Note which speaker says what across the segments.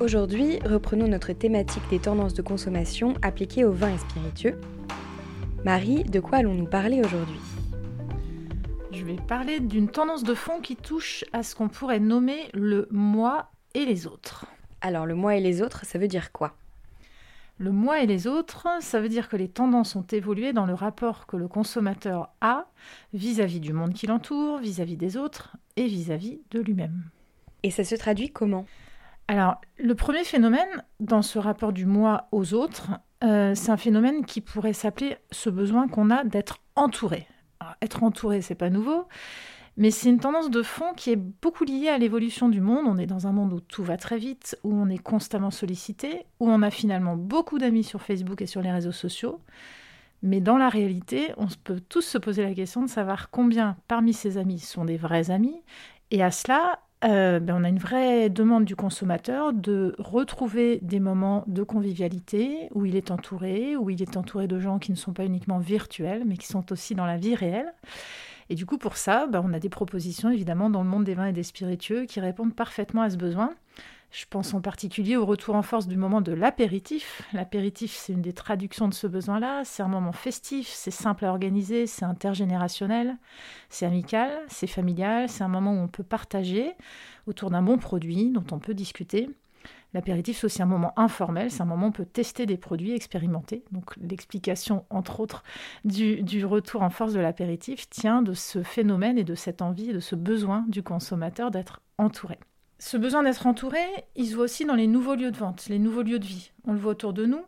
Speaker 1: Aujourd'hui, reprenons notre thématique des tendances de consommation appliquées aux vins et spiritueux. Marie, de quoi allons-nous parler aujourd'hui?
Speaker 2: Je vais parler d'une tendance de fond qui touche à ce qu'on pourrait nommer le moi et les autres.
Speaker 1: Alors, le moi et les autres, ça veut dire quoi?
Speaker 2: Le moi et les autres, ça veut dire que les tendances ont évolué dans le rapport que le consommateur a vis-à-vis du monde qui l'entoure, vis-à-vis des autres et vis-à-vis de lui-même.
Speaker 1: Et ça se traduit comment?
Speaker 2: Alors, le premier phénomène dans ce rapport du moi aux autres, euh, c'est un phénomène qui pourrait s'appeler ce besoin qu'on a d'être entouré. être entouré, c'est pas nouveau, mais c'est une tendance de fond qui est beaucoup liée à l'évolution du monde. On est dans un monde où tout va très vite, où on est constamment sollicité, où on a finalement beaucoup d'amis sur Facebook et sur les réseaux sociaux. Mais dans la réalité, on peut tous se poser la question de savoir combien parmi ces amis sont des vrais amis. Et à cela, euh, ben, on a une vraie demande du consommateur de retrouver des moments de convivialité où il est entouré, où il est entouré de gens qui ne sont pas uniquement virtuels, mais qui sont aussi dans la vie réelle. Et du coup, pour ça, ben, on a des propositions évidemment dans le monde des vins et des spiritueux qui répondent parfaitement à ce besoin. Je pense en particulier au retour en force du moment de l'apéritif. L'apéritif, c'est une des traductions de ce besoin-là. C'est un moment festif, c'est simple à organiser, c'est intergénérationnel, c'est amical, c'est familial, c'est un moment où on peut partager autour d'un bon produit dont on peut discuter. L'apéritif, c'est aussi un moment informel, c'est un moment où on peut tester des produits, expérimenter. Donc l'explication, entre autres, du, retour en force de l'apéritif tient de ce phénomène et de cette envie et de ce besoin du consommateur d'être entouré. Ce besoin d'être entouré, il se voit aussi dans les nouveaux lieux de vente, les nouveaux lieux de vie. On le voit autour de nous.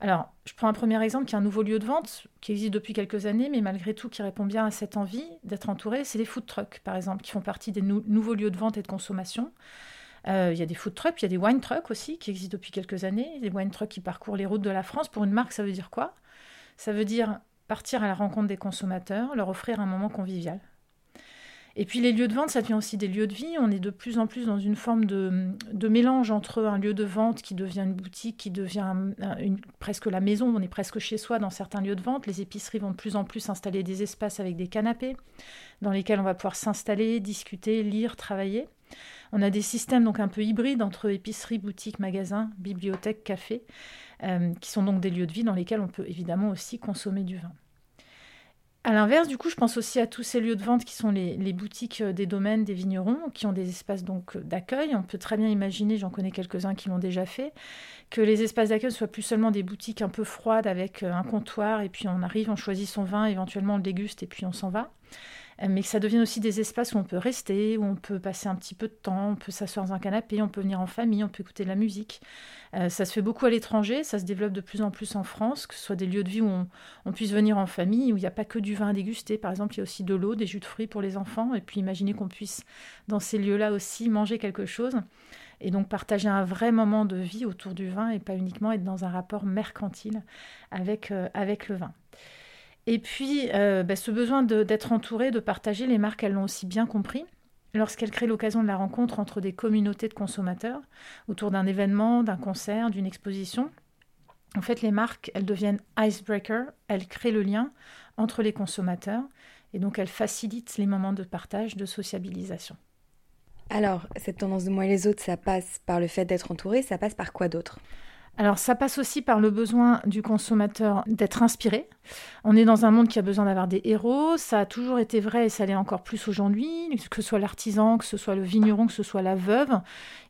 Speaker 2: Alors, je prends un premier exemple qui est un nouveau lieu de vente qui existe depuis quelques années, mais malgré tout qui répond bien à cette envie d'être entouré. C'est les food trucks, par exemple, qui font partie des nouveaux lieux de vente et de consommation. Euh, il y a des food trucks, il y a des wine trucks aussi qui existent depuis quelques années. Des wine trucks qui parcourent les routes de la France. Pour une marque, ça veut dire quoi? Ça veut dire partir à la rencontre des consommateurs, leur offrir un moment convivial. Et puis les lieux de vente, ça devient aussi des lieux de vie. On est de plus en plus dans une forme de, mélange entre un lieu de vente qui devient une boutique, qui devient presque la maison, on est presque chez soi dans certains lieux de vente. Les épiceries vont de plus en plus installer des espaces avec des canapés dans lesquels on va pouvoir s'installer, discuter, lire, travailler. On a des systèmes donc un peu hybrides entre épicerie, boutique, magasin, bibliothèque, café, euh, qui sont donc des lieux de vie dans lesquels on peut évidemment aussi consommer du vin. À l'inverse, du coup, je pense aussi à tous ces lieux de vente qui sont les, boutiques euh, des domaines, des vignerons, qui ont des espaces donc euh, d'accueil. On peut très bien imaginer, j'en connais quelques-uns qui l'ont déjà fait, que les espaces d'accueil soient plus seulement des boutiques un peu froides avec euh, un comptoir et puis on arrive, on choisit son vin, éventuellement on le déguste et puis on s'en va. Euh, mais que ça devienne aussi des espaces où on peut rester, où on peut passer un petit peu de temps, on peut s'asseoir dans un canapé, on peut venir en famille, on peut écouter de la musique. Euh, ça se fait beaucoup à l'étranger, ça se développe de plus en plus en France, que ce soit des lieux de vie où on, puisse venir en famille, où il n'y a pas que du vin à déguster. Par exemple, il y a aussi de l'eau, des jus de fruits pour les enfants, et puis imaginez qu'on puisse, dans ces lieux-là aussi, manger quelque chose et donc partager un vrai moment de vie autour du vin et pas uniquement être dans un rapport mercantile avec, euh, avec le vin. Et puis, euh, bah, ce besoin d'être entouré, de partager, les marques, elles l'ont aussi bien compris lorsqu'elles créent l'occasion de la rencontre entre des communautés de consommateurs autour d'un événement, d'un concert, d'une exposition. En fait, les marques, elles deviennent icebreaker, elles créent le lien entre les consommateurs et donc elles facilitent les moments de partage, de sociabilisation.
Speaker 1: Alors, cette tendance de moi et les autres, ça passe par le fait d'être entouré, ça passe par quoi d'autre?
Speaker 2: Alors ça passe aussi par le besoin du consommateur d'être inspiré. On est dans un monde qui a besoin d'avoir des héros. Ça a toujours été vrai et ça l'est encore plus aujourd'hui. Que ce soit l'artisan, que ce soit le vigneron, que ce soit la veuve,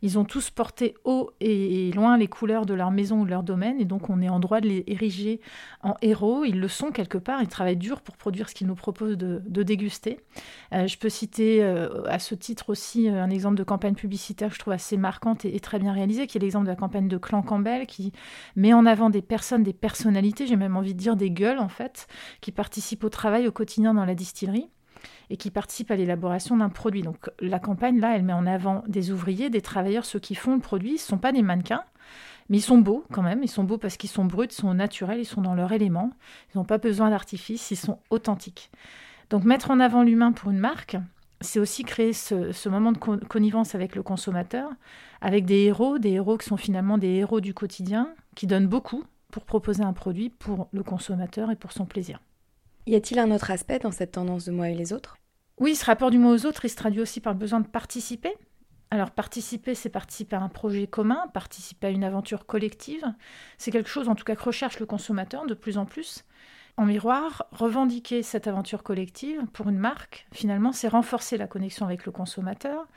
Speaker 2: ils ont tous porté haut et loin les couleurs de leur maison ou de leur domaine et donc on est en droit de les ériger en héros. Ils le sont quelque part. Ils travaillent dur pour produire ce qu'ils nous proposent de, déguster. Euh, je peux citer euh, à ce titre aussi euh, un exemple de campagne publicitaire que je trouve assez marquante et, et très bien réalisée, qui est l'exemple de la campagne de Clan Campbell qui met en avant des personnes, des personnalités, j'ai même envie de dire des gueules en fait, qui participent au travail au quotidien dans la distillerie. et qui participent à l'élaboration d'un produit. Donc la campagne, là, elle met en avant des ouvriers, des travailleurs, ceux qui font le produit. Ce ne sont pas des mannequins, mais ils sont beaux quand même. Ils sont beaux parce qu'ils sont bruts, ils sont naturels, ils sont dans leur élément. Ils n'ont pas besoin d'artifice, ils sont authentiques. Donc mettre en avant l'humain pour une marque, c'est aussi créer ce, moment de connivence avec le consommateur, avec des héros, des héros qui sont finalement des héros du quotidien, qui donnent beaucoup pour proposer un produit pour le consommateur et pour son plaisir.
Speaker 1: Y a-t-il un autre aspect dans cette tendance de moi et les autres?
Speaker 2: Oui, ce rapport du moi aux autres, il se traduit aussi par le besoin de participer. Alors participer, c'est participer à un projet commun, participer à une aventure collective. C'est quelque chose en tout cas que recherche le consommateur de plus en plus. En miroir, revendiquer cette aventure collective pour une marque, finalement, c'est renforcer la connexion avec le consommateur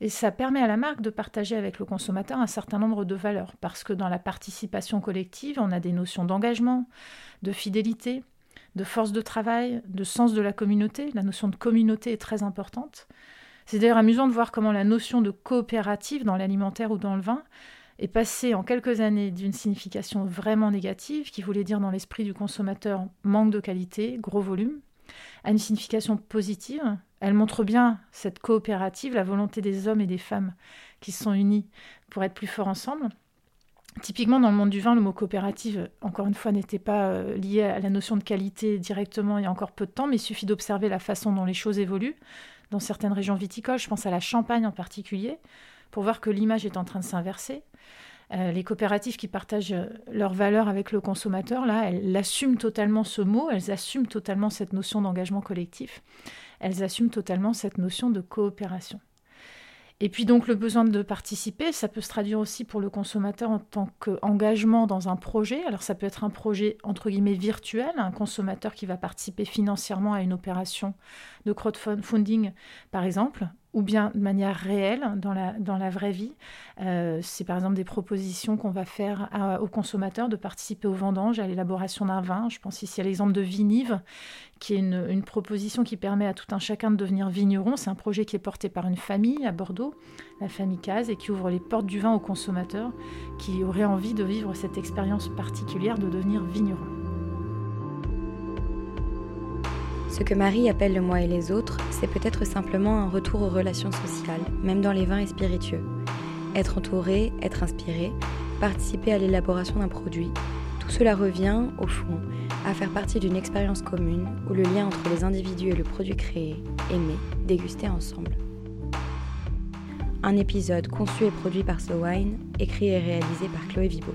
Speaker 2: et ça permet à la marque de partager avec le consommateur un certain nombre de valeurs parce que dans la participation collective, on a des notions d'engagement, de fidélité, de force de travail, de sens de la communauté. La notion de communauté est très importante. C'est d'ailleurs amusant de voir comment la notion de coopérative dans l'alimentaire ou dans le vin est passé en quelques années d'une signification vraiment négative, qui voulait dire dans l'esprit du consommateur manque de qualité, gros volume, à une signification positive. Elle montre bien cette coopérative, la volonté des hommes et des femmes qui se sont unis pour être plus forts ensemble. Typiquement, dans le monde du vin, le mot coopérative, encore une fois, n'était pas euh, lié à la notion de qualité directement il y a encore peu de temps, mais il suffit d'observer la façon dont les choses évoluent dans certaines régions viticoles, je pense à la Champagne en particulier, pour voir que l'image est en train de s'inverser. Euh, les coopératives qui partagent euh, leurs valeurs avec le consommateur, là, elles assument totalement ce mot, elles assument totalement cette notion d'engagement collectif, elles assument totalement cette notion de coopération. Et puis donc le besoin de participer, ça peut se traduire aussi pour le consommateur en tant qu'engagement dans un projet. Alors ça peut être un projet entre guillemets virtuel, un consommateur qui va participer financièrement à une opération de crowdfunding par exemple, ou bien de manière réelle dans la, vraie vie. Euh, c'est par exemple des propositions qu'on va faire aux consommateurs de participer au vendange, à l'élaboration d'un vin. Je pense ici à l'exemple de Vinive, qui est une, une, proposition qui permet à tout un chacun de devenir vigneron. C'est un projet qui est porté par une famille à Bordeaux, la famille Caz, et qui ouvre les portes du vin aux consommateurs qui auraient envie de vivre cette expérience particulière de devenir vigneron.
Speaker 1: Ce que Marie appelle le moi et les autres, c'est peut-être simplement un retour aux relations sociales, même dans les vins et spiritueux. Être entouré, être inspiré, participer à l'élaboration d'un produit, tout cela revient, au fond, à faire partie d'une expérience commune où le lien entre les individus et le produit créé, aimé, dégusté ensemble. Un épisode conçu et produit par So Wine, écrit et réalisé par Chloé Vibo.